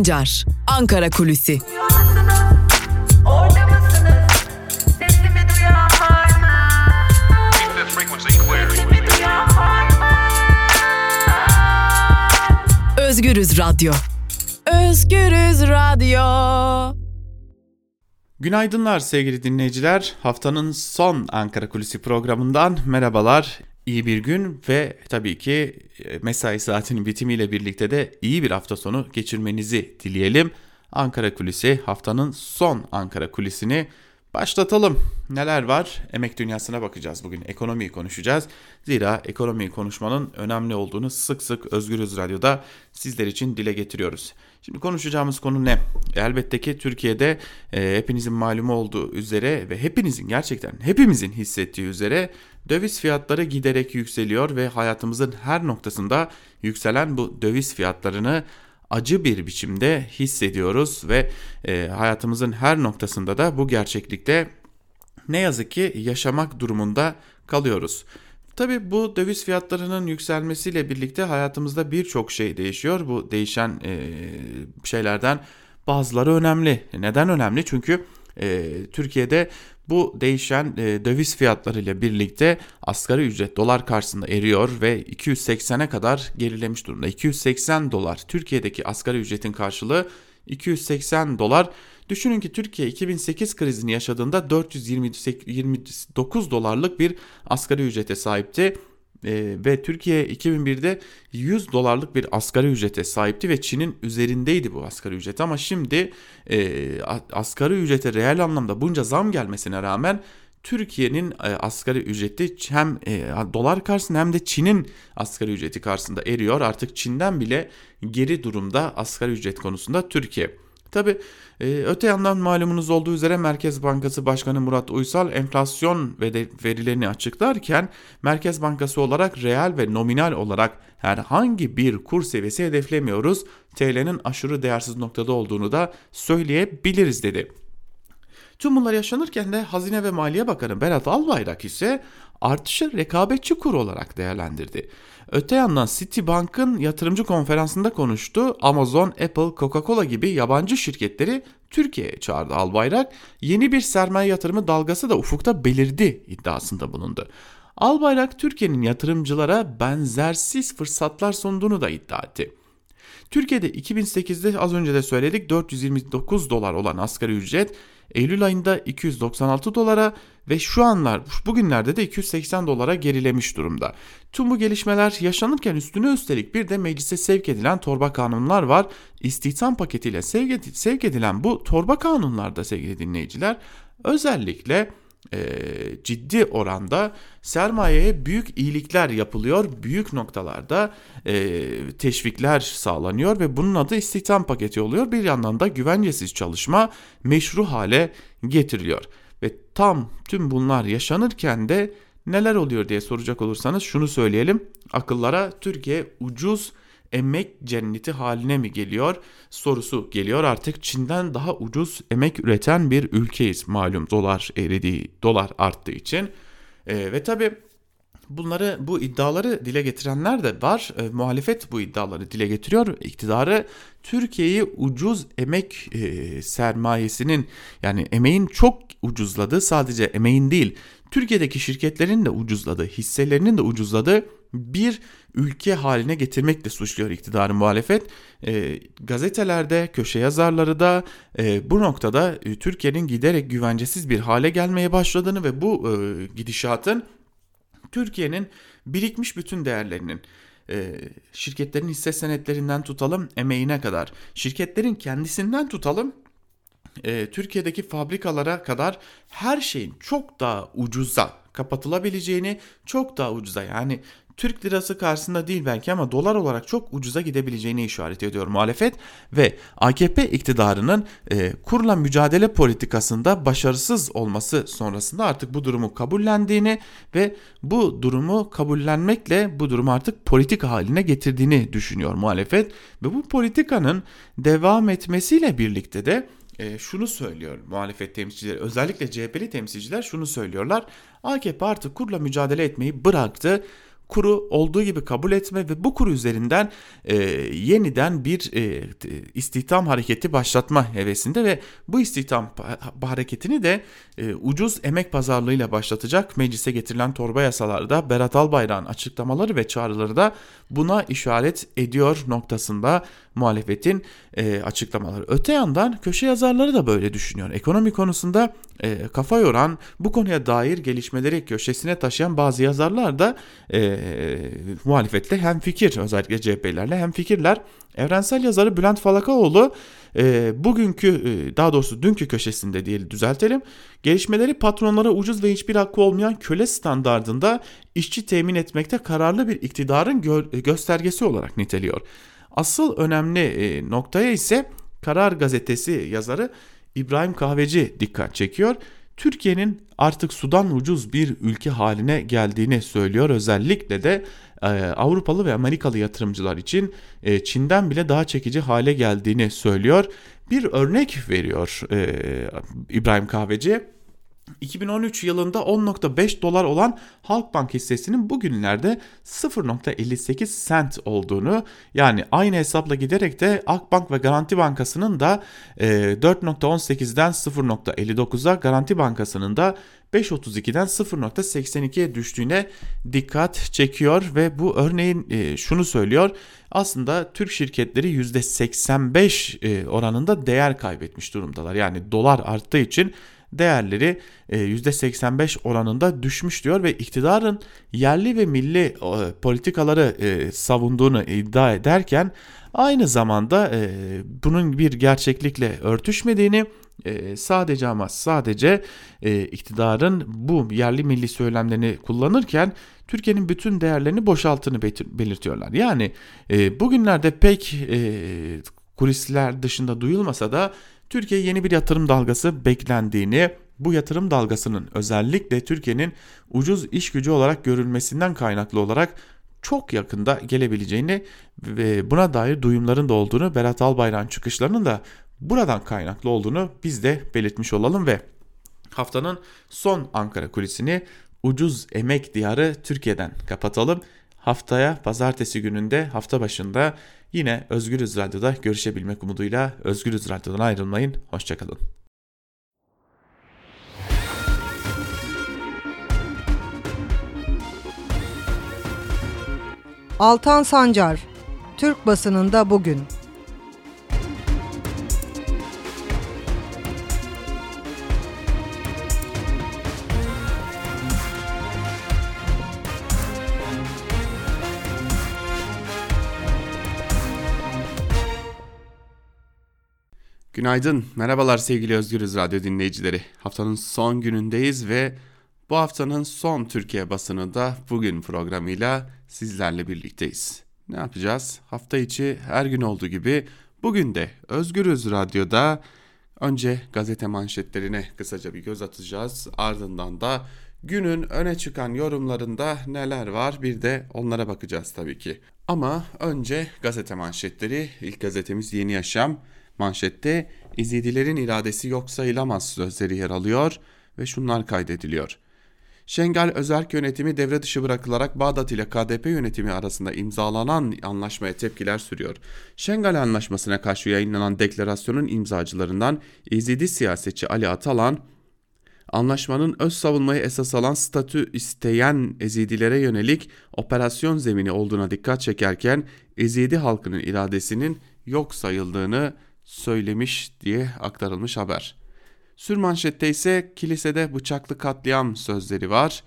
Sancar, Ankara Kulüsi. Özgürüz Radyo. Özgürüz Radyo. Günaydınlar sevgili dinleyiciler. Haftanın son Ankara Kulisi programından merhabalar. İyi bir gün ve tabii ki e, mesai saatinin bitimiyle birlikte de iyi bir hafta sonu geçirmenizi dileyelim. Ankara Kulisi haftanın son Ankara Kulisi'ni başlatalım. Neler var? Emek dünyasına bakacağız bugün. Ekonomiyi konuşacağız. Zira ekonomiyi konuşmanın önemli olduğunu sık sık Özgürüz Radyo'da sizler için dile getiriyoruz. Şimdi konuşacağımız konu ne? Elbette ki Türkiye'de e, hepinizin malumu olduğu üzere ve hepinizin gerçekten hepimizin hissettiği üzere döviz fiyatları giderek yükseliyor ve hayatımızın her noktasında yükselen bu döviz fiyatlarını acı bir biçimde hissediyoruz ve e, hayatımızın her noktasında da bu gerçeklikte ne yazık ki yaşamak durumunda kalıyoruz. Tabi bu döviz fiyatlarının yükselmesiyle birlikte hayatımızda birçok şey değişiyor. Bu değişen e, şeylerden bazıları önemli. Neden önemli? Çünkü e, Türkiye'de bu değişen e, döviz fiyatlarıyla birlikte asgari ücret dolar karşısında eriyor ve 280'e kadar gerilemiş durumda. 280 dolar Türkiye'deki asgari ücretin karşılığı 280 dolar. Düşünün ki Türkiye 2008 krizini yaşadığında 429 dolarlık bir asgari ücrete sahipti. E, ve Türkiye 2001'de 100 dolarlık bir asgari ücrete sahipti ve Çin'in üzerindeydi bu asgari ücret ama şimdi e, asgari ücrete reel anlamda bunca zam gelmesine rağmen Türkiye'nin e, asgari ücreti hem e, dolar karşısında hem de Çin'in asgari ücreti karşısında eriyor. Artık Çin'den bile geri durumda asgari ücret konusunda Türkiye. Tabi e, öte yandan malumunuz olduğu üzere Merkez Bankası Başkanı Murat Uysal enflasyon verilerini açıklarken Merkez Bankası olarak reel ve nominal olarak herhangi bir kur seviyesi hedeflemiyoruz. TL'nin aşırı değersiz noktada olduğunu da söyleyebiliriz dedi. Tüm bunlar yaşanırken de Hazine ve Maliye Bakanı Berat Albayrak ise artışı rekabetçi kur olarak değerlendirdi. Öte yandan Citibank'ın yatırımcı konferansında konuştu. Amazon, Apple, Coca-Cola gibi yabancı şirketleri Türkiye'ye çağırdı Albayrak. Yeni bir sermaye yatırımı dalgası da ufukta belirdi iddiasında bulundu. Albayrak Türkiye'nin yatırımcılara benzersiz fırsatlar sunduğunu da iddia etti. Türkiye'de 2008'de az önce de söyledik 429 dolar olan asgari ücret Eylül ayında 296 dolara ve şu anlar bugünlerde de 280 dolara gerilemiş durumda. Tüm bu gelişmeler yaşanırken üstüne üstelik bir de meclise sevk edilen torba kanunlar var. İstihdam paketiyle sevk edilen bu torba kanunlarda sevgili dinleyiciler özellikle e, ciddi oranda sermayeye büyük iyilikler yapılıyor. Büyük noktalarda e, teşvikler sağlanıyor ve bunun adı istihdam paketi oluyor. Bir yandan da güvencesiz çalışma meşru hale getiriliyor. Ve tam tüm bunlar yaşanırken de neler oluyor diye soracak olursanız şunu söyleyelim. Akıllara Türkiye ucuz emek cenneti haline mi geliyor sorusu geliyor. Artık Çin'den daha ucuz emek üreten bir ülkeyiz malum dolar eridiği, dolar arttığı için. E, ve tabi bunları bu iddiaları dile getirenler de var. E, muhalefet bu iddiaları dile getiriyor. İktidarı Türkiye'yi ucuz emek e, sermayesinin yani emeğin çok ucuzladığı sadece emeğin değil Türkiye'deki şirketlerin de ucuzladığı, hisselerinin de ucuzladığı bir ülke haline getirmekle suçluyor iktidarın muhalefet. E, gazetelerde, köşe yazarları da e, bu noktada e, Türkiye'nin giderek güvencesiz bir hale gelmeye başladığını ve bu e, gidişatın Türkiye'nin birikmiş bütün değerlerinin e, şirketlerin hisse senetlerinden tutalım emeğine kadar, şirketlerin kendisinden tutalım e, Türkiye'deki fabrikalara kadar her şeyin çok daha ucuza kapatılabileceğini, çok daha ucuza yani Türk lirası karşısında değil belki ama dolar olarak çok ucuza gidebileceğini işaret ediyor muhalefet ve AKP iktidarının e, kurla mücadele politikasında başarısız olması sonrasında artık bu durumu kabullendiğini ve bu durumu kabullenmekle bu durumu artık politika haline getirdiğini düşünüyor muhalefet ve bu politikanın devam etmesiyle birlikte de e, şunu söylüyor muhalefet temsilcileri özellikle CHP'li temsilciler şunu söylüyorlar. AKP artık kurla mücadele etmeyi bıraktı kuru olduğu gibi kabul etme ve bu kuru üzerinden e, yeniden bir e, istihdam hareketi başlatma hevesinde ve bu istihdam hareketini de e, ucuz emek pazarlığıyla başlatacak meclise getirilen torba yasalarda Berat Albayrak'ın açıklamaları ve çağrıları da buna işaret ediyor noktasında muhalefetin e, açıklamaları. Öte yandan köşe yazarları da böyle düşünüyor. Ekonomi konusunda e, kafa yoran, bu konuya dair gelişmeleri köşesine taşıyan bazı yazarlar da e, muhalefetle hem fikir özellikle CHP'lerle hem fikirler. Evrensel yazarı Bülent Falakaoğlu e, bugünkü e, daha doğrusu dünkü köşesinde diye düzeltelim. Gelişmeleri patronlara ucuz ve hiçbir hakkı olmayan köle standardında işçi temin etmekte kararlı bir iktidarın gö- göstergesi olarak niteliyor. Asıl önemli e, noktaya ise Karar Gazetesi yazarı İbrahim Kahveci dikkat çekiyor. Türkiye'nin artık sudan ucuz bir ülke haline geldiğini söylüyor. Özellikle de e, Avrupalı ve Amerikalı yatırımcılar için e, Çin'den bile daha çekici hale geldiğini söylüyor. Bir örnek veriyor e, İbrahim Kahveci. 2013 yılında 10.5 dolar olan Halkbank hissesinin bugünlerde 0.58 cent olduğunu yani aynı hesapla giderek de Akbank ve Garanti Bankası'nın da 4.18'den 0.59'a Garanti Bankası'nın da 5.32'den 0.82'ye düştüğüne dikkat çekiyor ve bu örneğin e, şunu söylüyor. Aslında Türk şirketleri %85 e, oranında değer kaybetmiş durumdalar. Yani dolar arttığı için değerleri %85 e, oranında düşmüş diyor ve iktidarın yerli ve milli e, politikaları e, savunduğunu iddia ederken aynı zamanda bunun bir gerçeklikle örtüşmediğini sadece ama sadece iktidarın bu yerli milli söylemlerini kullanırken Türkiye'nin bütün değerlerini boşalttığını belirtiyorlar. Yani bugünlerde pek kulisler dışında duyulmasa da Türkiye yeni bir yatırım dalgası beklendiğini, bu yatırım dalgasının özellikle Türkiye'nin ucuz iş gücü olarak görülmesinden kaynaklı olarak çok yakında gelebileceğini ve buna dair duyumların da olduğunu, Berat Albayrak'ın çıkışlarının da buradan kaynaklı olduğunu biz de belirtmiş olalım ve haftanın son Ankara kulisini ucuz emek diyarı Türkiye'den kapatalım. Haftaya pazartesi gününde hafta başında Yine Özgürüz Radyo'da görüşebilmek umuduyla Özgürüz Radyo'dan ayrılmayın. Hoşçakalın. Altan Sancar, Türk basınında bugün. Günaydın, merhabalar sevgili Özgürüz Radyo dinleyicileri. Haftanın son günündeyiz ve bu haftanın son Türkiye basını da bugün programıyla sizlerle birlikteyiz. Ne yapacağız? Hafta içi her gün olduğu gibi bugün de Özgürüz Radyo'da önce gazete manşetlerine kısaca bir göz atacağız. Ardından da günün öne çıkan yorumlarında neler var bir de onlara bakacağız tabii ki. Ama önce gazete manşetleri. İlk gazetemiz Yeni Yaşam. Manşette İzidilerin iradesi yok sayılamaz sözleri yer alıyor ve şunlar kaydediliyor. Şengal Özerk yönetimi devre dışı bırakılarak Bağdat ile KDP yönetimi arasında imzalanan anlaşmaya tepkiler sürüyor. Şengal Anlaşması'na karşı yayınlanan deklarasyonun imzacılarından İzidi siyasetçi Ali Atalan, anlaşmanın öz savunmayı esas alan statü isteyen Ezidilere yönelik operasyon zemini olduğuna dikkat çekerken Ezidi halkının iradesinin yok sayıldığını söylemiş diye aktarılmış haber. Sürmanşette ise kilisede bıçaklı katliam sözleri var.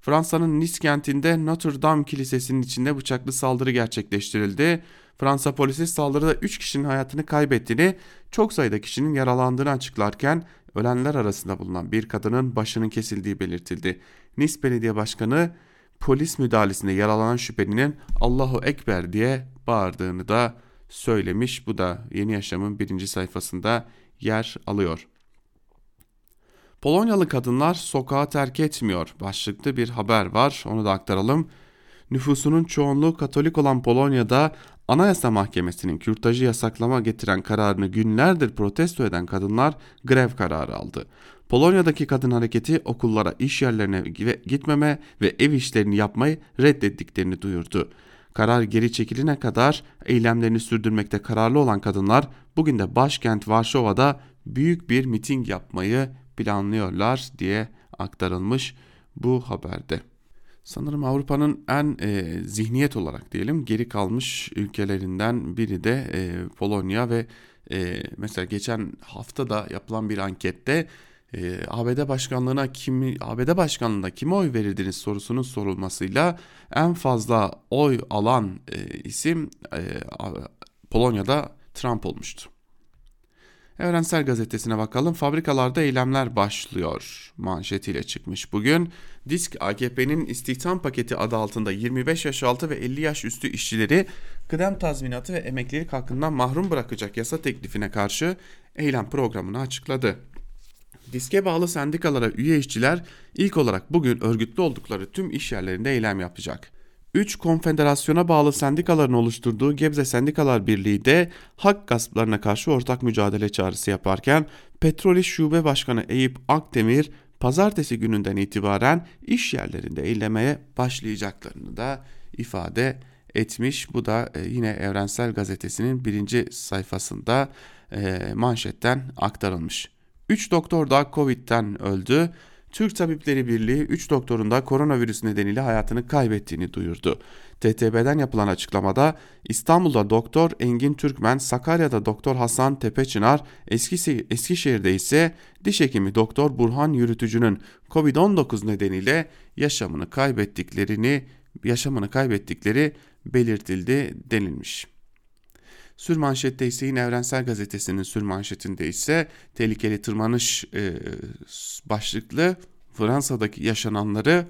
Fransa'nın Nice kentinde Notre Dame Kilisesi'nin içinde bıçaklı saldırı gerçekleştirildi. Fransa polisi saldırıda 3 kişinin hayatını kaybettiğini, çok sayıda kişinin yaralandığını açıklarken ölenler arasında bulunan bir kadının başının kesildiği belirtildi. Nice Belediye Başkanı polis müdahalesinde yaralanan şüphelinin Allahu Ekber diye bağırdığını da söylemiş. Bu da Yeni Yaşam'ın birinci sayfasında yer alıyor. Polonyalı kadınlar sokağa terk etmiyor başlıklı bir haber var onu da aktaralım. Nüfusunun çoğunluğu Katolik olan Polonya'da Anayasa Mahkemesi'nin kürtajı yasaklama getiren kararını günlerdir protesto eden kadınlar grev kararı aldı. Polonya'daki kadın hareketi okullara, iş yerlerine gitmeme ve ev işlerini yapmayı reddettiklerini duyurdu. Karar geri çekilene kadar eylemlerini sürdürmekte kararlı olan kadınlar bugün de başkent Varşova'da büyük bir miting yapmayı planlıyorlar diye aktarılmış bu haberde. Sanırım Avrupa'nın en e, zihniyet olarak diyelim geri kalmış ülkelerinden biri de e, Polonya ve e, mesela geçen hafta da yapılan bir ankette e, ABD başkanlığına kimi ABD başkanlığında kime oy verirdiniz sorusunun sorulmasıyla en fazla oy alan e, isim e, Polonya'da Trump olmuştu. Evrensel Gazetesi'ne bakalım. Fabrikalarda eylemler başlıyor manşetiyle çıkmış bugün. Disk AKP'nin istihdam paketi adı altında 25 yaş altı ve 50 yaş üstü işçileri kıdem tazminatı ve emeklilik hakkından mahrum bırakacak yasa teklifine karşı eylem programını açıkladı. Diske bağlı sendikalara üye işçiler ilk olarak bugün örgütlü oldukları tüm iş yerlerinde eylem yapacak. 3 konfederasyona bağlı sendikaların oluşturduğu Gebze Sendikalar Birliği de hak gasplarına karşı ortak mücadele çağrısı yaparken Petrol İş Şube Başkanı Eyüp Akdemir pazartesi gününden itibaren iş yerlerinde eylemeye başlayacaklarını da ifade etmiş. Bu da e, yine Evrensel Gazetesi'nin birinci sayfasında e, manşetten aktarılmış. 3 doktor da Covid'den öldü. Türk Tabipleri Birliği 3 doktorun da koronavirüs nedeniyle hayatını kaybettiğini duyurdu. TTB'den yapılan açıklamada İstanbul'da Doktor Engin Türkmen, Sakarya'da Doktor Hasan Tepeçınar, Eskisi, Eskişehir'de ise diş hekimi Doktor Burhan Yürütücü'nün Covid-19 nedeniyle yaşamını kaybettiklerini yaşamını kaybettikleri belirtildi denilmiş. Sürmanşette ise yine Evrensel Gazetesi'nin sürmanşetinde ise tehlikeli tırmanış e, başlıklı Fransa'daki yaşananları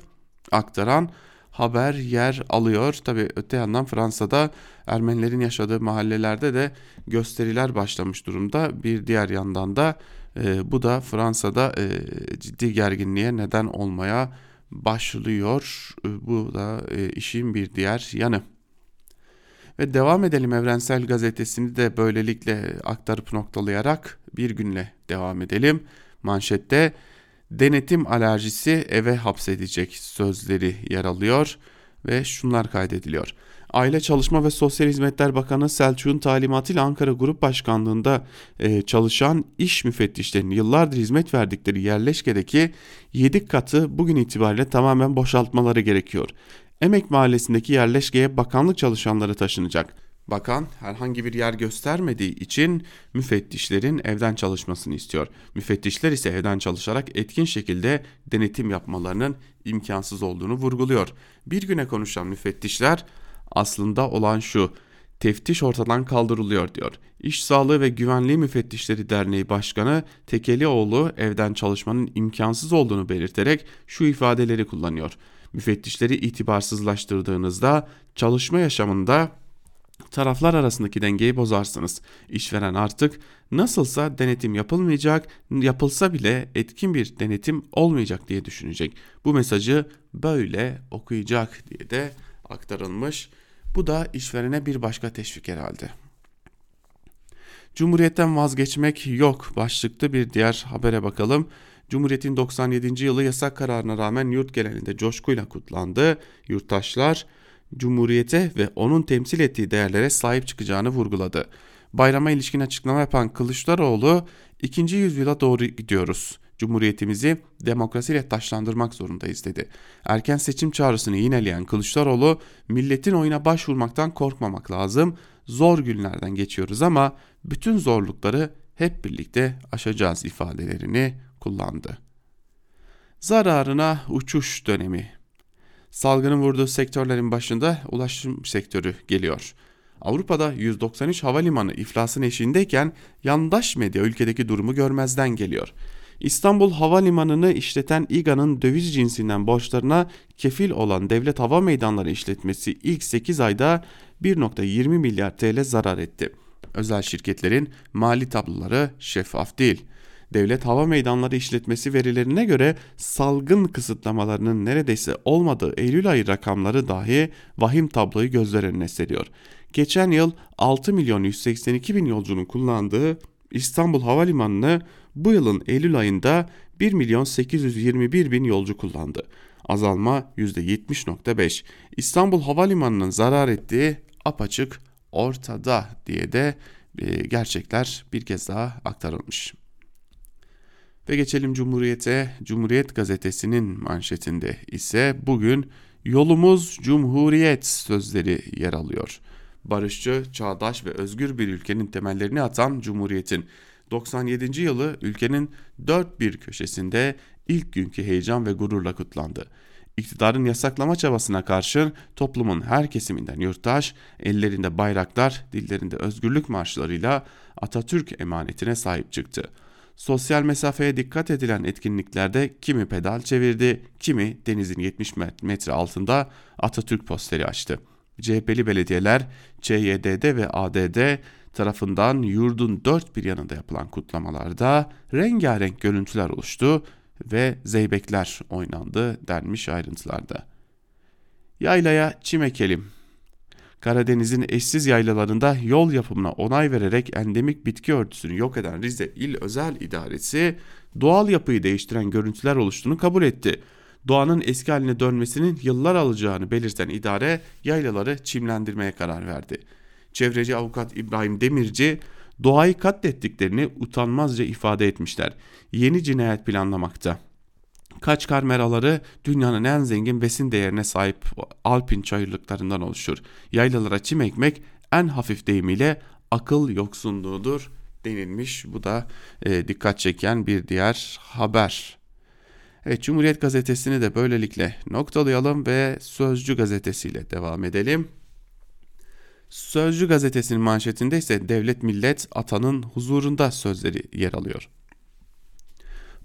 aktaran haber yer alıyor. Tabi öte yandan Fransa'da Ermenilerin yaşadığı mahallelerde de gösteriler başlamış durumda. Bir diğer yandan da e, bu da Fransa'da e, ciddi gerginliğe neden olmaya başlıyor. E, bu da e, işin bir diğer yanı. Ve devam edelim Evrensel Gazetesi'ni de böylelikle aktarıp noktalayarak bir günle devam edelim. Manşette denetim alerjisi eve hapsedecek sözleri yer alıyor ve şunlar kaydediliyor. Aile Çalışma ve Sosyal Hizmetler Bakanı Selçuk'un talimatıyla Ankara Grup Başkanlığı'nda e, çalışan iş müfettişlerinin yıllardır hizmet verdikleri yerleşkedeki 7 katı bugün itibariyle tamamen boşaltmaları gerekiyor. Emek Mahallesi'ndeki yerleşkeye bakanlık çalışanları taşınacak. Bakan herhangi bir yer göstermediği için müfettişlerin evden çalışmasını istiyor. Müfettişler ise evden çalışarak etkin şekilde denetim yapmalarının imkansız olduğunu vurguluyor. Bir güne konuşan müfettişler aslında olan şu teftiş ortadan kaldırılıyor diyor. İş Sağlığı ve Güvenliği Müfettişleri Derneği Başkanı Tekelioğlu evden çalışmanın imkansız olduğunu belirterek şu ifadeleri kullanıyor müfettişleri itibarsızlaştırdığınızda çalışma yaşamında taraflar arasındaki dengeyi bozarsınız. İşveren artık nasılsa denetim yapılmayacak, yapılsa bile etkin bir denetim olmayacak diye düşünecek. Bu mesajı böyle okuyacak diye de aktarılmış. Bu da işverene bir başka teşvik herhalde. Cumhuriyetten vazgeçmek yok başlıklı bir diğer habere bakalım. Cumhuriyet'in 97. yılı yasak kararına rağmen yurt genelinde coşkuyla kutlandı. Yurttaşlar Cumhuriyete ve onun temsil ettiği değerlere sahip çıkacağını vurguladı. Bayrama ilişkin açıklama yapan Kılıçdaroğlu, ikinci yüzyıla doğru gidiyoruz. Cumhuriyetimizi demokrasiyle taşlandırmak zorundayız dedi. Erken seçim çağrısını yineleyen Kılıçdaroğlu, milletin oyuna başvurmaktan korkmamak lazım. Zor günlerden geçiyoruz ama bütün zorlukları hep birlikte aşacağız ifadelerini kullandı. Zararına uçuş dönemi. Salgının vurduğu sektörlerin başında ulaşım sektörü geliyor. Avrupa'da 193 havalimanı iflasın eşiğindeyken yandaş medya ülkedeki durumu görmezden geliyor. İstanbul Havalimanı'nı işleten İGA'nın döviz cinsinden borçlarına kefil olan Devlet Hava Meydanları işletmesi ilk 8 ayda 1.20 milyar TL zarar etti. Özel şirketlerin mali tabloları şeffaf değil. Devlet Hava Meydanları işletmesi verilerine göre salgın kısıtlamalarının neredeyse olmadığı Eylül ayı rakamları dahi vahim tabloyu gözler önüne seriyor. Geçen yıl 6 milyon 182 bin yolcunun kullandığı İstanbul Havalimanı'nı bu yılın Eylül ayında 1 milyon 821 bin yolcu kullandı. Azalma %70.5. İstanbul Havalimanı'nın zarar ettiği apaçık ortada diye de e, gerçekler bir kez daha aktarılmış. Ve geçelim Cumhuriyet'e. Cumhuriyet gazetesinin manşetinde ise bugün yolumuz Cumhuriyet sözleri yer alıyor. Barışçı, çağdaş ve özgür bir ülkenin temellerini atan Cumhuriyet'in 97. yılı ülkenin dört bir köşesinde ilk günkü heyecan ve gururla kutlandı. İktidarın yasaklama çabasına karşın toplumun her kesiminden yurttaş, ellerinde bayraklar, dillerinde özgürlük marşlarıyla Atatürk emanetine sahip çıktı. Sosyal mesafeye dikkat edilen etkinliklerde kimi pedal çevirdi, kimi denizin 70 metre altında Atatürk posteri açtı. CHP'li belediyeler ÇYD'de ve ADD tarafından yurdun dört bir yanında yapılan kutlamalarda rengarenk görüntüler oluştu ve zeybekler oynandı denmiş ayrıntılarda. Yaylaya çim ekelim. Karadeniz'in eşsiz yaylalarında yol yapımına onay vererek endemik bitki örtüsünü yok eden Rize İl Özel İdaresi doğal yapıyı değiştiren görüntüler oluştuğunu kabul etti. Doğanın eski haline dönmesinin yıllar alacağını belirten idare yaylaları çimlendirmeye karar verdi. Çevreci avukat İbrahim Demirci doğayı katlettiklerini utanmazca ifade etmişler. Yeni cinayet planlamakta. Kaçkar meraları dünyanın en zengin besin değerine sahip alpin çayırlıklarından oluşur. Yaylalara çim ekmek en hafif deyimiyle akıl yoksunluğudur denilmiş. Bu da e, dikkat çeken bir diğer haber. Evet Cumhuriyet Gazetesi'ni de böylelikle noktalayalım ve Sözcü Gazetesi'yle devam edelim. Sözcü gazetesinin manşetinde ise devlet millet atanın huzurunda sözleri yer alıyor.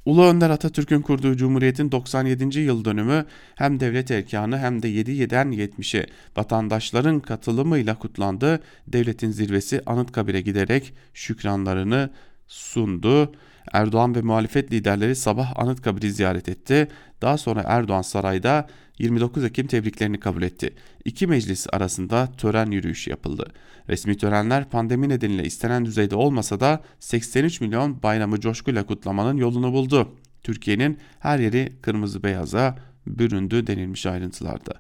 Ulu Önder Atatürk'ün kurduğu Cumhuriyet'in 97. yıl dönümü hem devlet erkanı hem de 7'den 70'e vatandaşların katılımıyla kutlandı. Devletin zirvesi Anıtkabir'e giderek şükranlarını sundu. Erdoğan ve muhalefet liderleri sabah Anıtkabir'i ziyaret etti. Daha sonra Erdoğan sarayda 29 Ekim tebriklerini kabul etti. İki meclis arasında tören yürüyüşü yapıldı. Resmi törenler pandemi nedeniyle istenen düzeyde olmasa da 83 milyon bayramı coşkuyla kutlamanın yolunu buldu. Türkiye'nin her yeri kırmızı beyaza büründü denilmiş ayrıntılarda.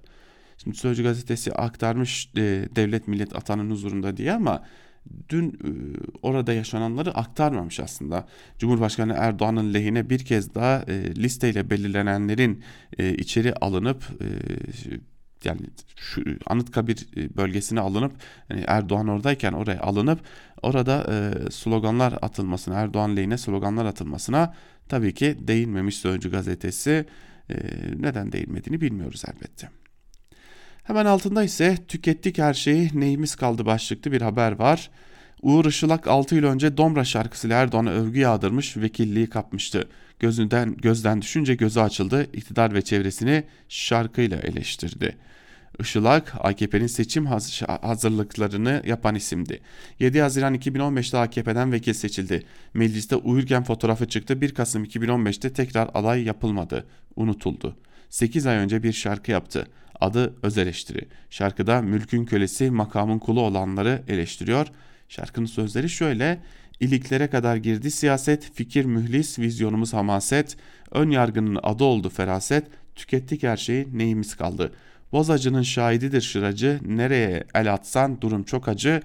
Şimdi Sözcü gazetesi aktarmış e, devlet millet atanın huzurunda diye ama dün e, orada yaşananları aktarmamış aslında. Cumhurbaşkanı Erdoğan'ın lehine bir kez daha e, listeyle belirlenenlerin e, içeri alınıp yani şu Anıtkabir bölgesine alınıp yani Erdoğan oradayken oraya alınıp orada e, sloganlar atılmasına Erdoğan lehine sloganlar atılmasına tabii ki değinmemiş Sözcü gazetesi e, neden değinmediğini bilmiyoruz elbette. Hemen altında ise tükettik her şeyi neyimiz kaldı başlıklı bir haber var. Uğur Işılak 6 yıl önce Domra şarkısıyla Erdoğan'a övgü yağdırmış, vekilliği kapmıştı. Gözünden gözden düşünce gözü açıldı, iktidar ve çevresini şarkıyla eleştirdi. Işılak, AKP'nin seçim hazırlıklarını yapan isimdi. 7 Haziran 2015'te AKP'den vekil seçildi. Mecliste uyurken fotoğrafı çıktı. 1 Kasım 2015'te tekrar alay yapılmadı, unutuldu. 8 ay önce bir şarkı yaptı. Adı Öz Eleştiri. Şarkıda mülkün kölesi makamın kulu olanları eleştiriyor. Şarkının sözleri şöyle. İliklere kadar girdi siyaset, fikir mühlis, vizyonumuz hamaset, ön yargının adı oldu feraset, tükettik her şeyi neyimiz kaldı. Bozacının şahididir şıracı, nereye el atsan durum çok acı,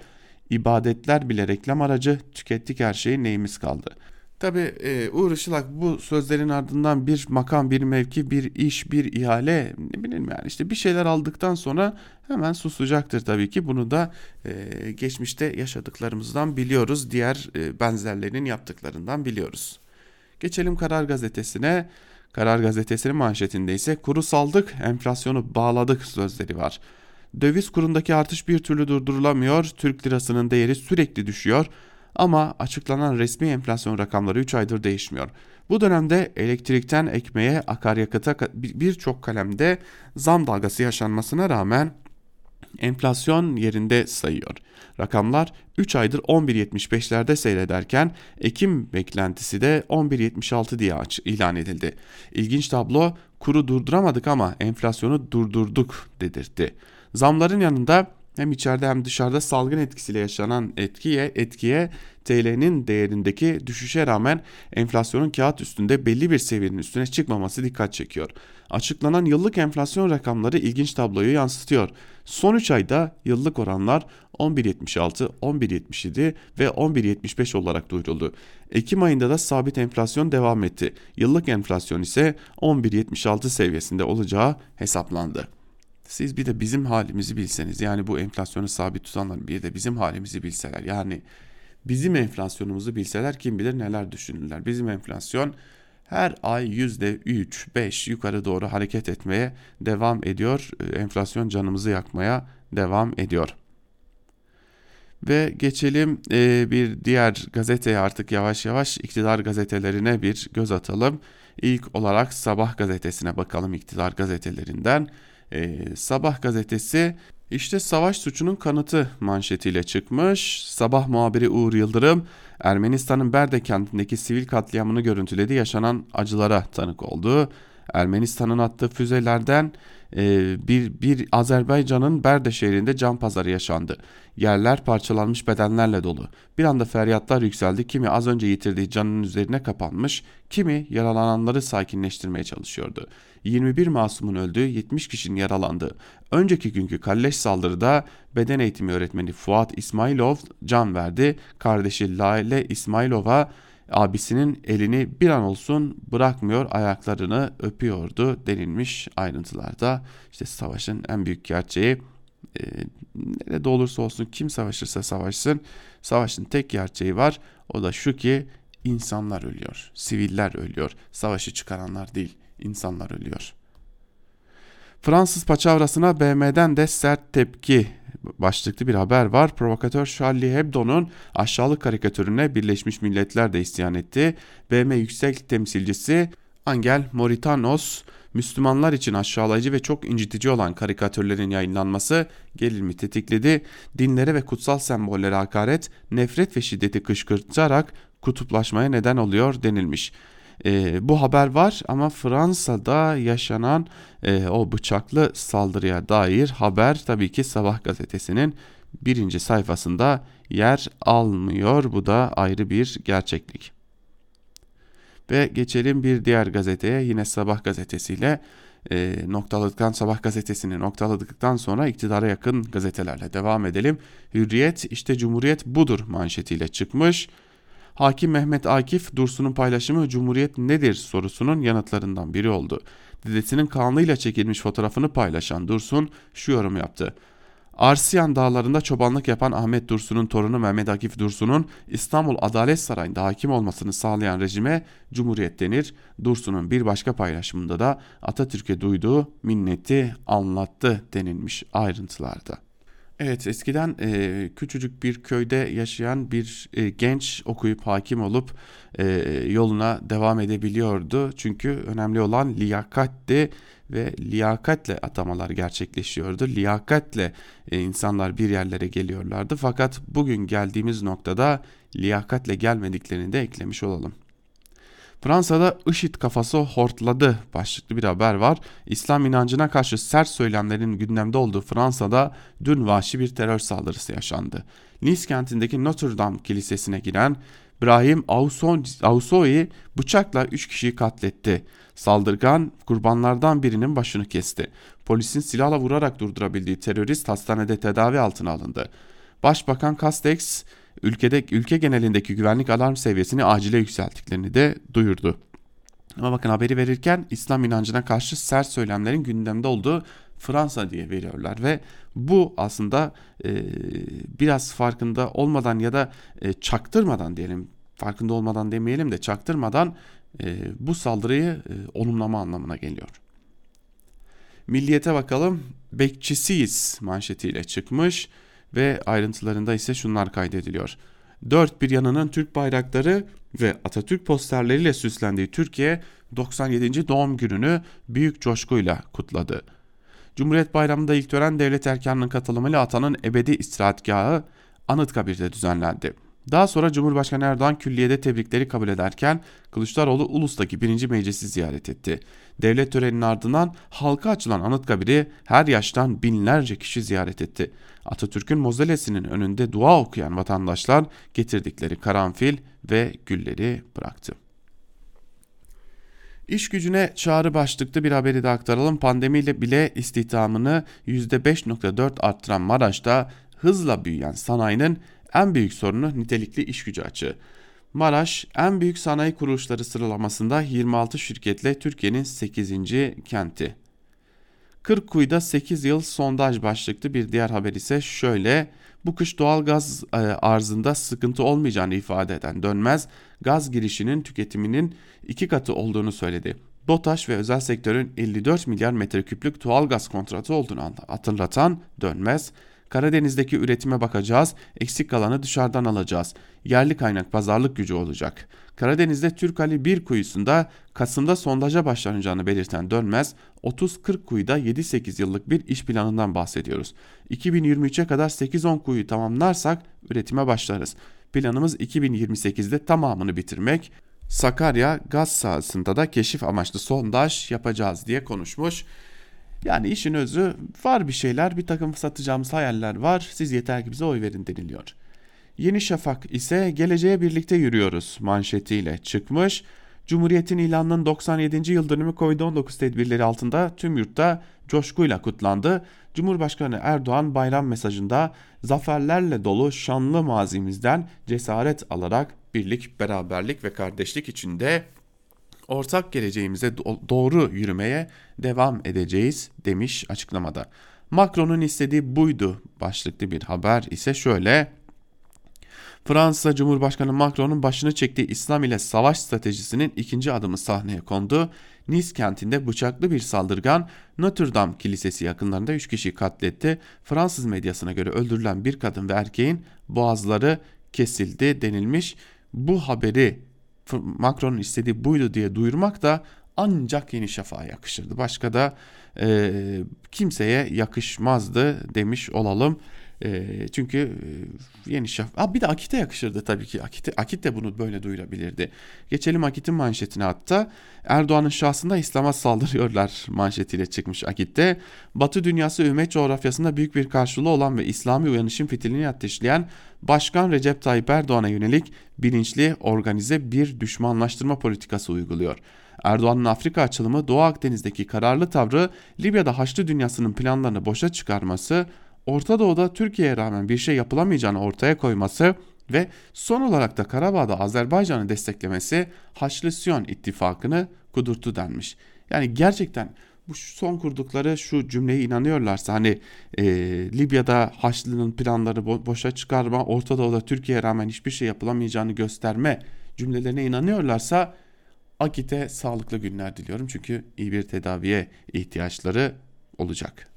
ibadetler bile reklam aracı, tükettik her şeyi neyimiz kaldı.'' Tabi e, Uğur Işılak bu sözlerin ardından bir makam, bir mevki, bir iş, bir ihale ne bileyim yani işte bir şeyler aldıktan sonra hemen susacaktır tabii ki. Bunu da e, geçmişte yaşadıklarımızdan biliyoruz. Diğer e, benzerlerinin yaptıklarından biliyoruz. Geçelim Karar Gazetesi'ne. Karar Gazetesi'nin manşetinde ise kuru saldık, enflasyonu bağladık sözleri var. Döviz kurundaki artış bir türlü durdurulamıyor. Türk lirasının değeri sürekli düşüyor. Ama açıklanan resmi enflasyon rakamları 3 aydır değişmiyor. Bu dönemde elektrikten ekmeğe, akaryakıta birçok kalemde zam dalgası yaşanmasına rağmen Enflasyon yerinde sayıyor. Rakamlar 3 aydır 11.75'lerde seyrederken Ekim beklentisi de 11.76 diye ilan edildi. İlginç tablo kuru durduramadık ama enflasyonu durdurduk dedirtti. Zamların yanında hem içeride hem dışarıda salgın etkisiyle yaşanan etkiye etkiye TL'nin değerindeki düşüşe rağmen enflasyonun kağıt üstünde belli bir seviyenin üstüne çıkmaması dikkat çekiyor. Açıklanan yıllık enflasyon rakamları ilginç tabloyu yansıtıyor. Son 3 ayda yıllık oranlar 11.76, 11.77 ve 11.75 olarak duyuruldu. Ekim ayında da sabit enflasyon devam etti. Yıllık enflasyon ise 11.76 seviyesinde olacağı hesaplandı. Siz bir de bizim halimizi bilseniz yani bu enflasyonu sabit tutanlar bir de bizim halimizi bilseler yani bizim enflasyonumuzu bilseler kim bilir neler düşünürler. Bizim enflasyon her ay %3-5 yukarı doğru hareket etmeye devam ediyor. Enflasyon canımızı yakmaya devam ediyor. Ve geçelim e, bir diğer gazeteye artık yavaş yavaş iktidar gazetelerine bir göz atalım. İlk olarak Sabah gazetesine bakalım iktidar gazetelerinden. E, Sabah gazetesi işte savaş suçunun kanıtı manşetiyle çıkmış. Sabah muhabiri Uğur Yıldırım Ermenistan'ın Berde kentindeki sivil katliamını görüntüledi yaşanan acılara tanık oldu. Ermenistan'ın attığı füzelerden e, bir, bir Azerbaycan'ın Berde şehrinde can pazarı yaşandı. Yerler parçalanmış bedenlerle dolu. Bir anda feryatlar yükseldi. Kimi az önce yitirdiği canının üzerine kapanmış, kimi yaralananları sakinleştirmeye çalışıyordu. 21 masumun öldüğü 70 kişinin yaralandığı. Önceki günkü kalleş saldırıda beden eğitimi öğretmeni Fuat İsmailov can verdi. Kardeşi Lale İsmailov'a abisinin elini bir an olsun bırakmıyor ayaklarını öpüyordu denilmiş ayrıntılarda. İşte savaşın en büyük gerçeği e, nerede olursa olsun kim savaşırsa savaşsın savaşın tek gerçeği var o da şu ki insanlar ölüyor siviller ölüyor savaşı çıkaranlar değil insanlar ölüyor. Fransız paçavrasına BM'den de sert tepki başlıklı bir haber var. Provokatör Charlie Hebdo'nun aşağılık karikatürüne Birleşmiş Milletler de isyan etti. BM yüksek temsilcisi Angel Moritanos, Müslümanlar için aşağılayıcı ve çok incitici olan karikatürlerin yayınlanması gerilimi tetikledi. Dinlere ve kutsal sembollere hakaret, nefret ve şiddeti kışkırtarak kutuplaşmaya neden oluyor denilmiş. E, bu haber var ama Fransa'da yaşanan e, o bıçaklı saldırıya dair haber tabii ki Sabah gazetesinin birinci sayfasında yer almıyor. Bu da ayrı bir gerçeklik. Ve geçelim bir diğer gazeteye yine Sabah gazetesiyle e, noktaladıktan Sabah gazetesini noktaladıktan sonra iktidara yakın gazetelerle devam edelim. Hürriyet işte Cumhuriyet budur manşetiyle çıkmış. Hakim Mehmet Akif Dursun'un paylaşımı Cumhuriyet nedir sorusunun yanıtlarından biri oldu. Dedesinin kanlıyla çekilmiş fotoğrafını paylaşan Dursun şu yorum yaptı. Arsiyan dağlarında çobanlık yapan Ahmet Dursun'un torunu Mehmet Akif Dursun'un İstanbul Adalet Sarayı'nda hakim olmasını sağlayan rejime Cumhuriyet denir. Dursun'un bir başka paylaşımında da Atatürk'e duyduğu minneti anlattı denilmiş ayrıntılarda. Evet eskiden e, küçücük bir köyde yaşayan bir e, genç okuyup hakim olup e, yoluna devam edebiliyordu. Çünkü önemli olan liyakatti ve liyakatle atamalar gerçekleşiyordu. Liyakatle e, insanlar bir yerlere geliyorlardı. Fakat bugün geldiğimiz noktada liyakatle gelmediklerini de eklemiş olalım. Fransa'da IŞİD kafası hortladı başlıklı bir haber var. İslam inancına karşı sert söylemlerin gündemde olduğu Fransa'da dün vahşi bir terör saldırısı yaşandı. Nice kentindeki Notre Dame kilisesine giren Brahim Ausoy bıçakla 3 kişiyi katletti. Saldırgan kurbanlardan birinin başını kesti. Polisin silahla vurarak durdurabildiği terörist hastanede tedavi altına alındı. Başbakan Castex ülkede ülke genelindeki güvenlik alarm seviyesini acile yükselttiklerini de duyurdu. Ama bakın haberi verirken İslam inancına karşı sert söylemlerin gündemde olduğu Fransa diye veriyorlar ve bu aslında e, biraz farkında olmadan ya da e, çaktırmadan diyelim farkında olmadan demeyelim de çaktırmadan e, bu saldırıyı e, olumlama anlamına geliyor. Milliyete bakalım bekçisiyiz manşetiyle çıkmış ve ayrıntılarında ise şunlar kaydediliyor. Dört bir yanının Türk bayrakları ve Atatürk posterleriyle süslendiği Türkiye 97. doğum gününü büyük coşkuyla kutladı. Cumhuriyet Bayramı'nda ilk tören devlet erkanının katılımıyla atanın ebedi istirahatgahı Anıtkabir'de düzenlendi. Daha sonra Cumhurbaşkanı Erdoğan külliyede tebrikleri kabul ederken Kılıçdaroğlu Ulus'taki birinci meclisi ziyaret etti. Devlet töreninin ardından halka açılan Anıtkabir'i her yaştan binlerce kişi ziyaret etti. Atatürk'ün mozolesinin önünde dua okuyan vatandaşlar getirdikleri karanfil ve gülleri bıraktı. İş gücüne çağrı başlıklı bir haberi de aktaralım. Pandemiyle bile istihdamını %5.4 arttıran Maraş'ta hızla büyüyen sanayinin en büyük sorunu nitelikli iş gücü açığı. Maraş en büyük sanayi kuruluşları sıralamasında 26 şirketle Türkiye'nin 8. kenti. Kırkkuyu'da 8 yıl sondaj başlıklı bir diğer haber ise şöyle. Bu kış doğal gaz e, arzında sıkıntı olmayacağını ifade eden Dönmez, gaz girişinin tüketiminin iki katı olduğunu söyledi. BOTAŞ ve özel sektörün 54 milyar metreküplük doğal gaz kontratı olduğunu hatırlatan Dönmez, Karadeniz'deki üretime bakacağız, eksik kalanı dışarıdan alacağız. Yerli kaynak pazarlık gücü olacak. Karadeniz'de Türk Ali 1 kuyusunda Kasım'da sondaja başlanacağını belirten Dönmez, 30-40 kuyuda 7-8 yıllık bir iş planından bahsediyoruz. 2023'e kadar 8-10 kuyu tamamlarsak üretime başlarız. Planımız 2028'de tamamını bitirmek. Sakarya gaz sahasında da keşif amaçlı sondaj yapacağız diye konuşmuş. Yani işin özü var bir şeyler, bir takım satacağımız hayaller var. Siz yeter ki bize oy verin deniliyor. Yeni Şafak ise geleceğe birlikte yürüyoruz manşetiyle çıkmış. Cumhuriyet'in ilanının 97. yıl dönümü Covid-19 tedbirleri altında tüm yurtta coşkuyla kutlandı. Cumhurbaşkanı Erdoğan bayram mesajında zaferlerle dolu şanlı mazimizden cesaret alarak birlik, beraberlik ve kardeşlik içinde ortak geleceğimize doğru yürümeye devam edeceğiz demiş açıklamada. Macron'un istediği buydu başlıklı bir haber ise şöyle. Fransa Cumhurbaşkanı Macron'un başını çektiği İslam ile savaş stratejisinin ikinci adımı sahneye kondu. Nice kentinde bıçaklı bir saldırgan Notre Dame Kilisesi yakınlarında 3 kişiyi katletti. Fransız medyasına göre öldürülen bir kadın ve erkeğin boğazları kesildi denilmiş. Bu haberi Macron'un istediği buydu diye duyurmak da ancak Yeni Şafak'a yakışırdı. Başka da e, kimseye yakışmazdı demiş olalım. E, çünkü e, Yeni Şafak... bir de Akit'e yakışırdı tabii ki. Akit, Akit de bunu böyle duyurabilirdi. Geçelim Akit'in manşetine hatta. Erdoğan'ın şahsında İslam'a saldırıyorlar manşetiyle çıkmış Akit'te. Batı dünyası ümmet coğrafyasında büyük bir karşılığı olan ve İslami uyanışın fitilini ateşleyen Başkan Recep Tayyip Erdoğan'a yönelik bilinçli, organize bir düşmanlaştırma politikası uyguluyor. Erdoğan'ın Afrika açılımı Doğu Akdeniz'deki kararlı tavrı Libya'da Haçlı dünyasının planlarını boşa çıkarması, Orta Doğu'da Türkiye'ye rağmen bir şey yapılamayacağını ortaya koyması ve son olarak da Karabağ'da Azerbaycan'ı desteklemesi Haçlı Siyon ittifakını kudurttu denmiş. Yani gerçekten bu son kurdukları şu cümleye inanıyorlarsa hani e, Libya'da Haçlı'nın planları bo- boşa çıkarma, Orta Doğu'da Türkiye'ye rağmen hiçbir şey yapılamayacağını gösterme cümlelerine inanıyorlarsa Akit'e sağlıklı günler diliyorum çünkü iyi bir tedaviye ihtiyaçları olacak.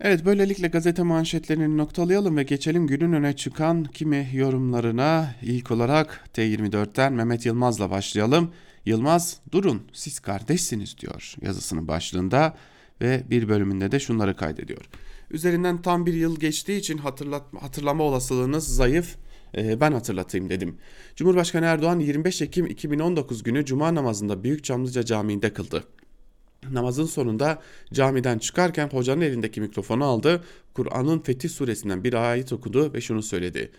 Evet böylelikle gazete manşetlerini noktalayalım ve geçelim günün öne çıkan kimi yorumlarına. İlk olarak T24'ten Mehmet Yılmaz'la başlayalım. Yılmaz durun siz kardeşsiniz diyor yazısının başlığında ve bir bölümünde de şunları kaydediyor. Üzerinden tam bir yıl geçtiği için hatırlatma, hatırlama olasılığınız zayıf ee, ben hatırlatayım dedim. Cumhurbaşkanı Erdoğan 25 Ekim 2019 günü Cuma namazında Büyük Çamlıca Camii'nde kıldı. Namazın sonunda camiden çıkarken hocanın elindeki mikrofonu aldı. Kur'an'ın Fetih suresinden bir ayet okudu ve şunu söyledi.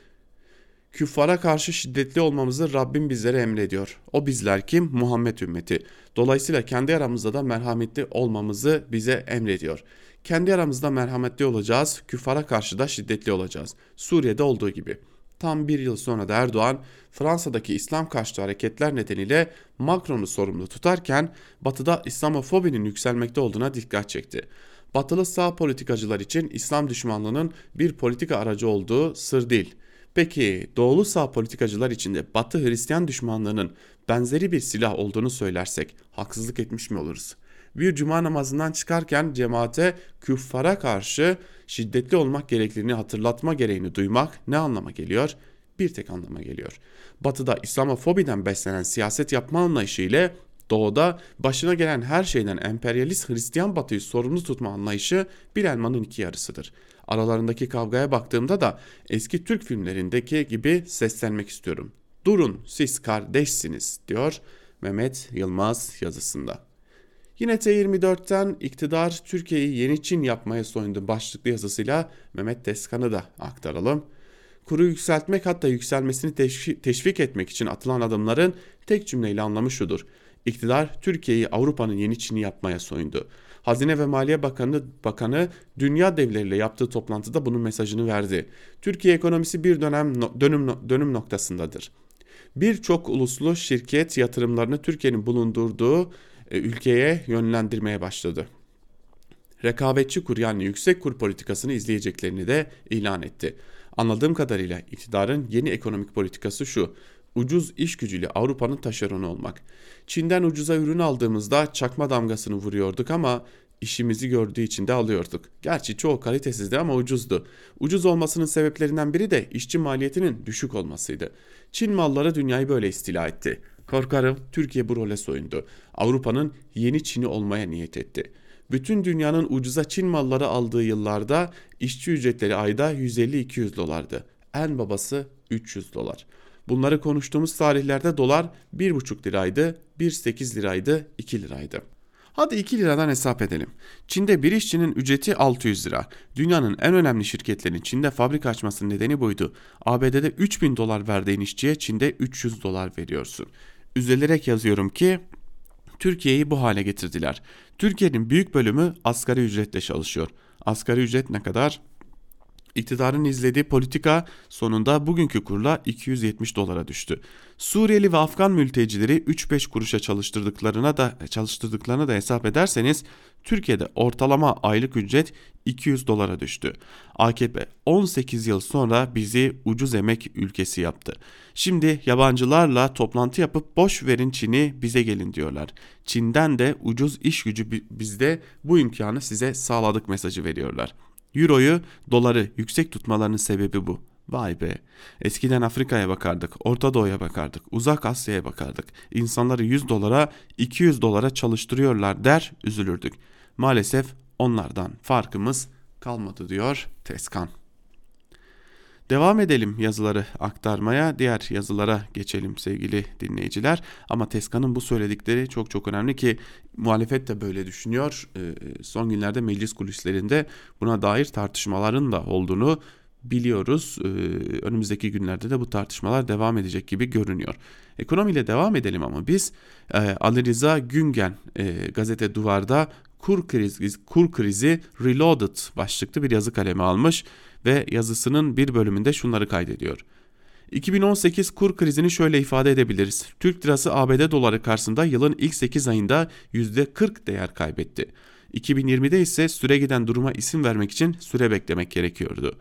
Küffara karşı şiddetli olmamızı Rabbim bizlere emrediyor. O bizler kim? Muhammed ümmeti. Dolayısıyla kendi aramızda da merhametli olmamızı bize emrediyor. Kendi aramızda merhametli olacağız, küffara karşı da şiddetli olacağız. Suriye'de olduğu gibi. Tam bir yıl sonra da Erdoğan Fransa'daki İslam karşıtı hareketler nedeniyle Macron'u sorumlu tutarken batıda İslamofobinin yükselmekte olduğuna dikkat çekti. Batılı sağ politikacılar için İslam düşmanlığının bir politika aracı olduğu sır değil. Peki doğulu sağ politikacılar içinde Batı Hristiyan düşmanlığının benzeri bir silah olduğunu söylersek haksızlık etmiş mi oluruz? Bir cuma namazından çıkarken cemaate küffara karşı şiddetli olmak gerekliliğini hatırlatma gereğini duymak ne anlama geliyor? Bir tek anlama geliyor. Batı'da İslamofobiden beslenen siyaset yapma anlayışı ile Doğuda başına gelen her şeyden emperyalist Hristiyan batıyı sorumlu tutma anlayışı bir elmanın iki yarısıdır. Aralarındaki kavgaya baktığımda da eski Türk filmlerindeki gibi seslenmek istiyorum. Durun siz kardeşsiniz diyor Mehmet Yılmaz yazısında. Yine T24'ten iktidar Türkiye'yi yeni Çin yapmaya soyundu başlıklı yazısıyla Mehmet Teskan'ı da aktaralım. Kuru yükseltmek hatta yükselmesini teşvik etmek için atılan adımların tek cümleyle anlamı şudur. İktidar Türkiye'yi Avrupa'nın yeni Çin'i yapmaya soyundu. Hazine ve Maliye Bakanı, Bakanı dünya devleriyle yaptığı toplantıda bunun mesajını verdi. Türkiye ekonomisi bir dönem dönüm, dönüm noktasındadır. Birçok uluslu şirket yatırımlarını Türkiye'nin bulundurduğu ülkeye yönlendirmeye başladı. Rekabetçi kur yani yüksek kur politikasını izleyeceklerini de ilan etti. Anladığım kadarıyla iktidarın yeni ekonomik politikası şu. Ucuz iş gücüyle Avrupa'nın taşeronu olmak. Çin'den ucuza ürün aldığımızda çakma damgasını vuruyorduk ama işimizi gördüğü için de alıyorduk. Gerçi çoğu kalitesizdi ama ucuzdu. Ucuz olmasının sebeplerinden biri de işçi maliyetinin düşük olmasıydı. Çin malları dünyayı böyle istila etti. Korkarım Türkiye bu role soyundu. Avrupa'nın yeni Çin'i olmaya niyet etti. Bütün dünyanın ucuza Çin malları aldığı yıllarda işçi ücretleri ayda 150-200 dolardı. En babası 300 dolar. Bunları konuştuğumuz tarihlerde dolar 1,5 liraydı, 1,8 liraydı, 2 liraydı. Hadi 2 liradan hesap edelim. Çin'de bir işçinin ücreti 600 lira. Dünyanın en önemli şirketlerinin Çin'de fabrika açmasının nedeni buydu. ABD'de 3000 dolar verdiğin işçiye Çin'de 300 dolar veriyorsun. Üzülerek yazıyorum ki Türkiye'yi bu hale getirdiler. Türkiye'nin büyük bölümü asgari ücretle çalışıyor. Asgari ücret ne kadar? İktidarın izlediği politika sonunda bugünkü kurla 270 dolara düştü. Suriyeli ve Afgan mültecileri 3-5 kuruşa çalıştırdıklarına da çalıştırdıklarına da hesap ederseniz Türkiye'de ortalama aylık ücret 200 dolara düştü. AKP 18 yıl sonra bizi ucuz emek ülkesi yaptı. Şimdi yabancılarla toplantı yapıp boş verin Çin'i bize gelin diyorlar. Çin'den de ucuz iş gücü bizde bu imkanı size sağladık mesajı veriyorlar. Euroyu, doları yüksek tutmalarının sebebi bu. Vay be. Eskiden Afrika'ya bakardık, Orta Doğu'ya bakardık, Uzak Asya'ya bakardık. İnsanları 100 dolara, 200 dolara çalıştırıyorlar der, üzülürdük. Maalesef onlardan farkımız kalmadı diyor Teskan. Devam edelim yazıları aktarmaya. Diğer yazılara geçelim sevgili dinleyiciler. Ama Teskan'ın bu söyledikleri çok çok önemli ki muhalefet de böyle düşünüyor. Ee, son günlerde meclis kulislerinde buna dair tartışmaların da olduğunu biliyoruz. Ee, önümüzdeki günlerde de bu tartışmalar devam edecek gibi görünüyor. Ekonomiyle devam edelim ama biz e, Ali Rıza Güngen gazete Duvar'da kur krizi, kur krizi Reloaded başlıklı bir yazı kalemi almış ve yazısının bir bölümünde şunları kaydediyor. 2018 kur krizini şöyle ifade edebiliriz. Türk lirası ABD doları karşısında yılın ilk 8 ayında %40 değer kaybetti. 2020'de ise süre giden duruma isim vermek için süre beklemek gerekiyordu.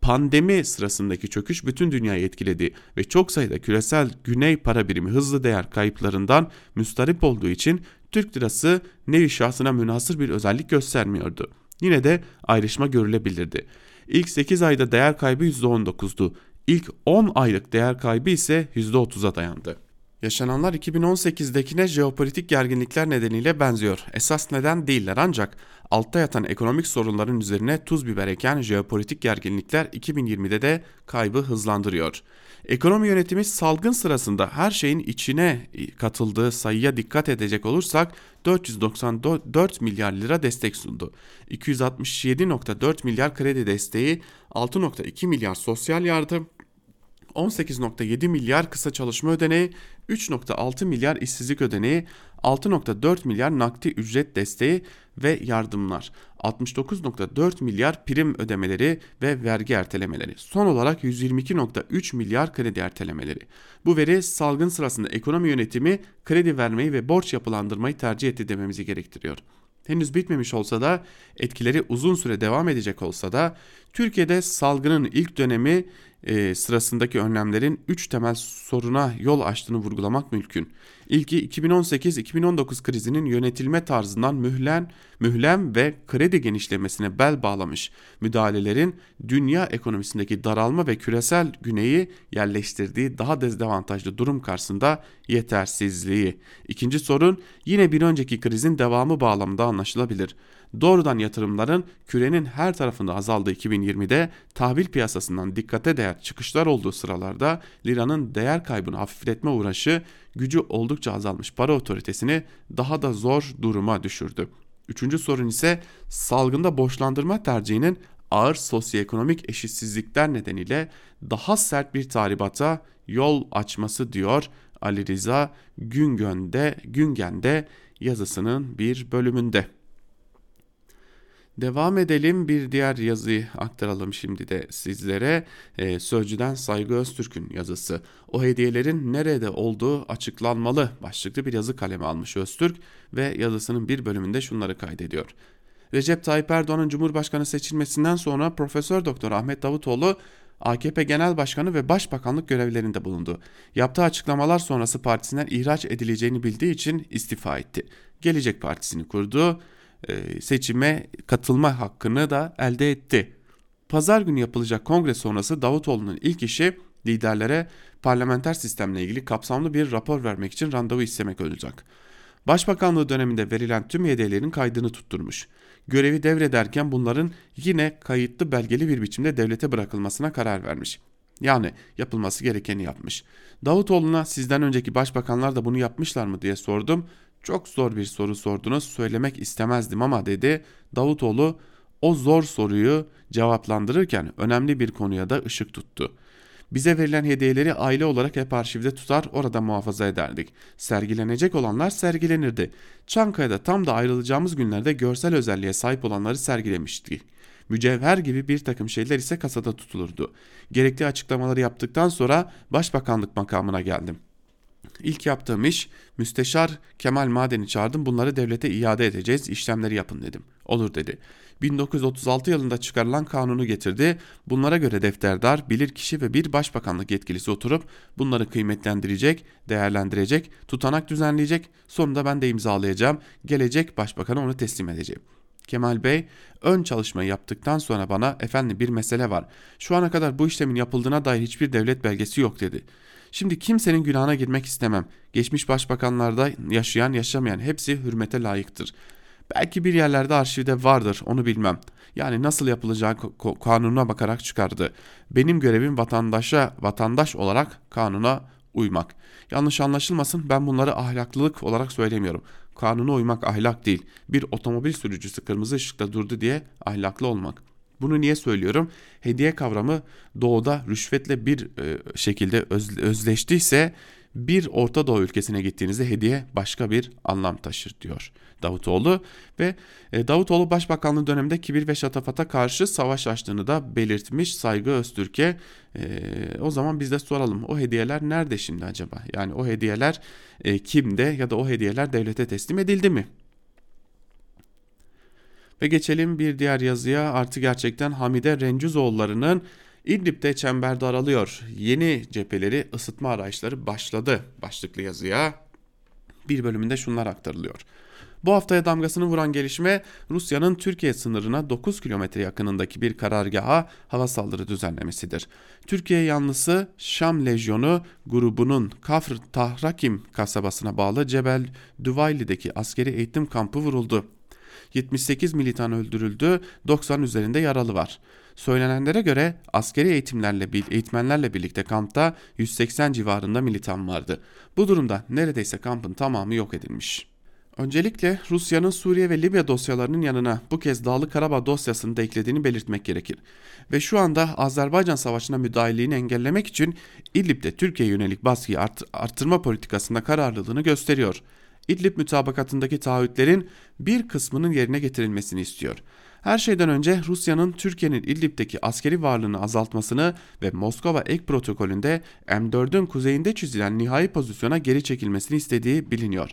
Pandemi sırasındaki çöküş bütün dünyayı etkiledi ve çok sayıda küresel güney para birimi hızlı değer kayıplarından müstarip olduğu için Türk lirası nevi şahsına münasır bir özellik göstermiyordu. Yine de ayrışma görülebilirdi. İlk 8 ayda değer kaybı %19'du. İlk 10 aylık değer kaybı ise %30'a dayandı. Yaşananlar 2018'dekine jeopolitik gerginlikler nedeniyle benziyor. Esas neden değiller ancak altta yatan ekonomik sorunların üzerine tuz biber eken jeopolitik gerginlikler 2020'de de kaybı hızlandırıyor. Ekonomi yönetimi salgın sırasında her şeyin içine katıldığı sayıya dikkat edecek olursak 494 milyar lira destek sundu. 267.4 milyar kredi desteği, 6.2 milyar sosyal yardım, 18.7 milyar kısa çalışma ödeneği, 3.6 milyar işsizlik ödeneği, 6.4 milyar nakdi ücret desteği ve yardımlar, 69.4 milyar prim ödemeleri ve vergi ertelemeleri, son olarak 122.3 milyar kredi ertelemeleri. Bu veri salgın sırasında ekonomi yönetimi kredi vermeyi ve borç yapılandırmayı tercih etti dememizi gerektiriyor. Henüz bitmemiş olsa da etkileri uzun süre devam edecek olsa da Türkiye'de salgının ilk dönemi e, sırasındaki önlemlerin 3 temel soruna yol açtığını vurgulamak mümkün. İlki 2018-2019 krizinin yönetilme tarzından mühlen, mühlem ve kredi genişlemesine bel bağlamış müdahalelerin dünya ekonomisindeki daralma ve küresel güneyi yerleştirdiği daha dezavantajlı durum karşısında yetersizliği. İkinci sorun yine bir önceki krizin devamı bağlamında anlaşılabilir. Doğrudan yatırımların kürenin her tarafında azaldığı 2020'de tahvil piyasasından dikkate değer çıkışlar olduğu sıralarda liranın değer kaybını hafifletme uğraşı gücü oldukça azalmış para otoritesini daha da zor duruma düşürdü. Üçüncü sorun ise salgında borçlandırma tercihinin ağır sosyoekonomik eşitsizlikler nedeniyle daha sert bir tahribata yol açması diyor Ali Rıza Güngön'de, Güngen'de yazısının bir bölümünde. Devam edelim bir diğer yazıyı aktaralım şimdi de sizlere. Ee, Sözcüden Saygı Öztürk'ün yazısı. O hediyelerin nerede olduğu açıklanmalı başlıklı bir yazı kaleme almış Öztürk ve yazısının bir bölümünde şunları kaydediyor. Recep Tayyip Erdoğan'ın Cumhurbaşkanı seçilmesinden sonra Profesör Doktor Ahmet Davutoğlu AKP Genel Başkanı ve Başbakanlık görevlerinde bulundu. Yaptığı açıklamalar sonrası partisinden ihraç edileceğini bildiği için istifa etti. Gelecek Partisi'ni kurdu seçime katılma hakkını da elde etti. Pazar günü yapılacak kongre sonrası Davutoğlu'nun ilk işi liderlere parlamenter sistemle ilgili kapsamlı bir rapor vermek için randevu istemek olacak. Başbakanlığı döneminde verilen tüm hediyelerin kaydını tutturmuş. Görevi devrederken bunların yine kayıtlı belgeli bir biçimde devlete bırakılmasına karar vermiş. Yani yapılması gerekeni yapmış. Davutoğlu'na sizden önceki başbakanlar da bunu yapmışlar mı diye sordum. Çok zor bir soru sordunuz söylemek istemezdim ama dedi Davutoğlu o zor soruyu cevaplandırırken önemli bir konuya da ışık tuttu. Bize verilen hediyeleri aile olarak hep arşivde tutar orada muhafaza ederdik. Sergilenecek olanlar sergilenirdi. Çankaya'da tam da ayrılacağımız günlerde görsel özelliğe sahip olanları sergilemiştik. Mücevher gibi bir takım şeyler ise kasada tutulurdu. Gerekli açıklamaları yaptıktan sonra başbakanlık makamına geldim.'' İlk yaptığım iş müsteşar Kemal Maden'i çağırdım bunları devlete iade edeceğiz işlemleri yapın dedim. Olur dedi. 1936 yılında çıkarılan kanunu getirdi. Bunlara göre defterdar, bilirkişi ve bir başbakanlık yetkilisi oturup bunları kıymetlendirecek, değerlendirecek, tutanak düzenleyecek. Sonunda ben de imzalayacağım. Gelecek başbakana onu teslim edeceğim. Kemal Bey ön çalışmayı yaptıktan sonra bana efendim bir mesele var. Şu ana kadar bu işlemin yapıldığına dair hiçbir devlet belgesi yok dedi. Şimdi kimsenin günahına girmek istemem. Geçmiş başbakanlarda yaşayan yaşamayan hepsi hürmete layıktır. Belki bir yerlerde arşivde vardır onu bilmem. Yani nasıl yapılacağı kanuna bakarak çıkardı. Benim görevim vatandaşa vatandaş olarak kanuna uymak. Yanlış anlaşılmasın ben bunları ahlaklılık olarak söylemiyorum. Kanuna uymak ahlak değil. Bir otomobil sürücüsü kırmızı ışıkta durdu diye ahlaklı olmak. Bunu niye söylüyorum? Hediye kavramı doğuda rüşvetle bir e, şekilde öz, özleştiyse bir Orta Doğu ülkesine gittiğinizde hediye başka bir anlam taşır diyor Davutoğlu. Ve e, Davutoğlu Başbakanlığı döneminde kibir ve şatafata karşı savaş açtığını da belirtmiş Saygı Öztürk'e. E, o zaman biz de soralım o hediyeler nerede şimdi acaba? Yani o hediyeler kimde ya da o hediyeler devlete teslim edildi mi ve geçelim bir diğer yazıya artı gerçekten Hamide Rencuzoğulları'nın İdlib'de çember daralıyor. Yeni cepheleri ısıtma araçları başladı başlıklı yazıya. Bir bölümünde şunlar aktarılıyor. Bu haftaya damgasını vuran gelişme Rusya'nın Türkiye sınırına 9 kilometre yakınındaki bir karargaha hava saldırı düzenlemesidir. Türkiye yanlısı Şam Lejyonu grubunun Kafr Tahrakim kasabasına bağlı Cebel Düvayli'deki askeri eğitim kampı vuruldu. 78 militan öldürüldü, 90 üzerinde yaralı var. Söylenenlere göre askeri eğitimlerle eğitmenlerle birlikte kampta 180 civarında militan vardı. Bu durumda neredeyse kampın tamamı yok edilmiş. Öncelikle Rusya'nın Suriye ve Libya dosyalarının yanına bu kez Dağlı Karabağ dosyasını da eklediğini belirtmek gerekir. Ve şu anda Azerbaycan Savaşı'na müdahilliğini engellemek için İdlib'de Türkiye yönelik baskıyı art artırma politikasında kararlılığını gösteriyor. İdlib mütabakatındaki taahhütlerin bir kısmının yerine getirilmesini istiyor. Her şeyden önce Rusya'nın Türkiye'nin İdlib'deki askeri varlığını azaltmasını ve Moskova ek protokolünde M4'ün kuzeyinde çizilen nihai pozisyona geri çekilmesini istediği biliniyor.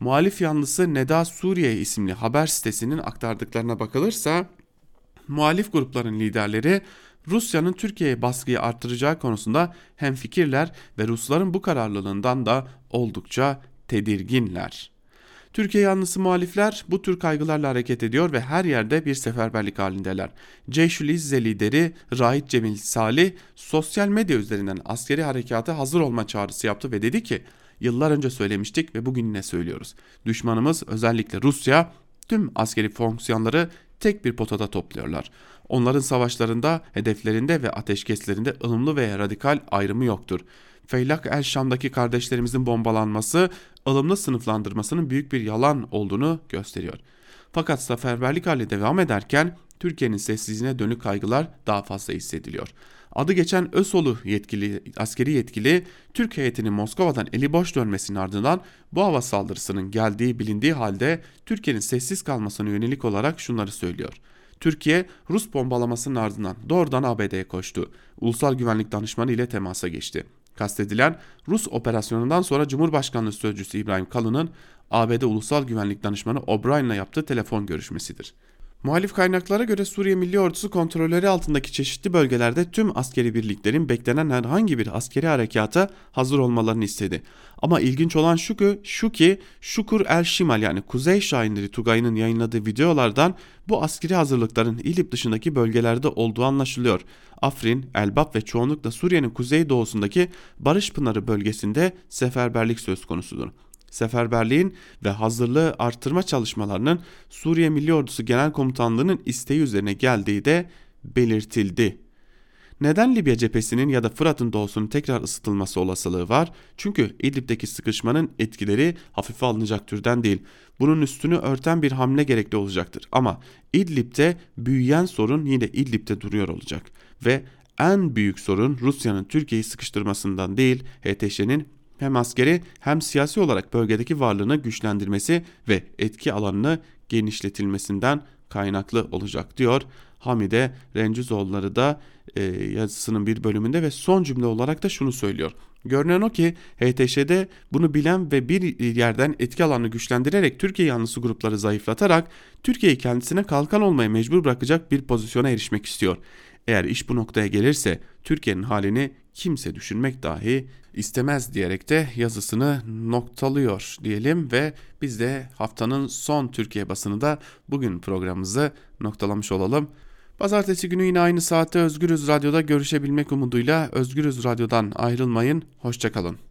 Muhalif yanlısı Neda Suriye isimli haber sitesinin aktardıklarına bakılırsa muhalif grupların liderleri Rusya'nın Türkiye'ye baskıyı arttıracağı konusunda hemfikirler ve Rusların bu kararlılığından da oldukça tedirginler. Türkiye yanlısı muhalifler bu tür kaygılarla hareket ediyor ve her yerde bir seferberlik halindeler. Ceyşül İzze lideri Rahit Cemil Salih sosyal medya üzerinden askeri harekata hazır olma çağrısı yaptı ve dedi ki yıllar önce söylemiştik ve bugün yine söylüyoruz. Düşmanımız özellikle Rusya tüm askeri fonksiyonları tek bir potada topluyorlar. Onların savaşlarında, hedeflerinde ve ateşkeslerinde ılımlı veya radikal ayrımı yoktur. Feylak El Şam'daki kardeşlerimizin bombalanması ılımlı sınıflandırmasının büyük bir yalan olduğunu gösteriyor. Fakat seferberlik hali devam ederken Türkiye'nin sessizliğine dönük kaygılar daha fazla hissediliyor. Adı geçen ÖSOL'u yetkili, askeri yetkili Türk heyetinin Moskova'dan eli boş dönmesinin ardından bu hava saldırısının geldiği bilindiği halde Türkiye'nin sessiz kalmasına yönelik olarak şunları söylüyor. Türkiye Rus bombalamasının ardından doğrudan ABD'ye koştu. Ulusal Güvenlik Danışmanı ile temasa geçti. Kastedilen Rus operasyonundan sonra Cumhurbaşkanlığı Sözcüsü İbrahim Kalın'ın ABD Ulusal Güvenlik Danışmanı O'Brien'le yaptığı telefon görüşmesidir. Muhalif kaynaklara göre Suriye Milli Ordusu kontrolleri altındaki çeşitli bölgelerde tüm askeri birliklerin beklenen herhangi bir askeri harekata hazır olmalarını istedi. Ama ilginç olan şu ki, şu ki Şukur El Şimal yani Kuzey Şahinleri Tugay'ın yayınladığı videolardan bu askeri hazırlıkların İlip dışındaki bölgelerde olduğu anlaşılıyor. Afrin, Elbap ve çoğunlukla Suriye'nin kuzey doğusundaki Barış Pınarı bölgesinde seferberlik söz konusudur seferberliğin ve hazırlığı artırma çalışmalarının Suriye Milli Ordusu Genel Komutanlığı'nın isteği üzerine geldiği de belirtildi. Neden Libya cephesinin ya da Fırat'ın doğusunun tekrar ısıtılması olasılığı var? Çünkü İdlib'deki sıkışmanın etkileri hafife alınacak türden değil. Bunun üstünü örten bir hamle gerekli olacaktır. Ama İdlib'de büyüyen sorun yine İdlib'de duruyor olacak. Ve en büyük sorun Rusya'nın Türkiye'yi sıkıştırmasından değil, HTŞ'nin hem askeri hem siyasi olarak bölgedeki varlığını güçlendirmesi ve etki alanını genişletilmesinden kaynaklı olacak diyor. Hamide Rencizoğulları da e, yazısının bir bölümünde ve son cümle olarak da şunu söylüyor. Görünen o ki HTŞ'de bunu bilen ve bir yerden etki alanını güçlendirerek Türkiye yanlısı grupları zayıflatarak Türkiye'yi kendisine kalkan olmaya mecbur bırakacak bir pozisyona erişmek istiyor. Eğer iş bu noktaya gelirse Türkiye'nin halini kimse düşünmek dahi istemez diyerek de yazısını noktalıyor diyelim ve biz de haftanın son Türkiye basını da bugün programımızı noktalamış olalım. Pazartesi günü yine aynı saatte Özgürüz Radyo'da görüşebilmek umuduyla Özgürüz Radyo'dan ayrılmayın. Hoşçakalın.